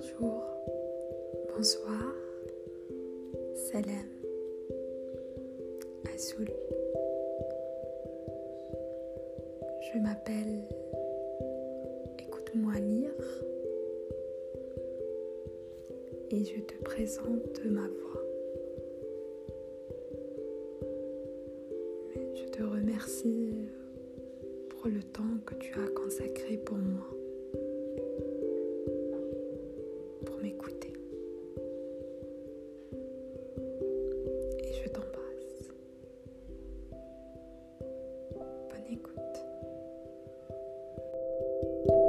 Bonsoir, salam, Azul. Je m'appelle Écoute-moi lire et je te présente ma voix. Je te remercie pour le temps que tu as consacré pour moi. you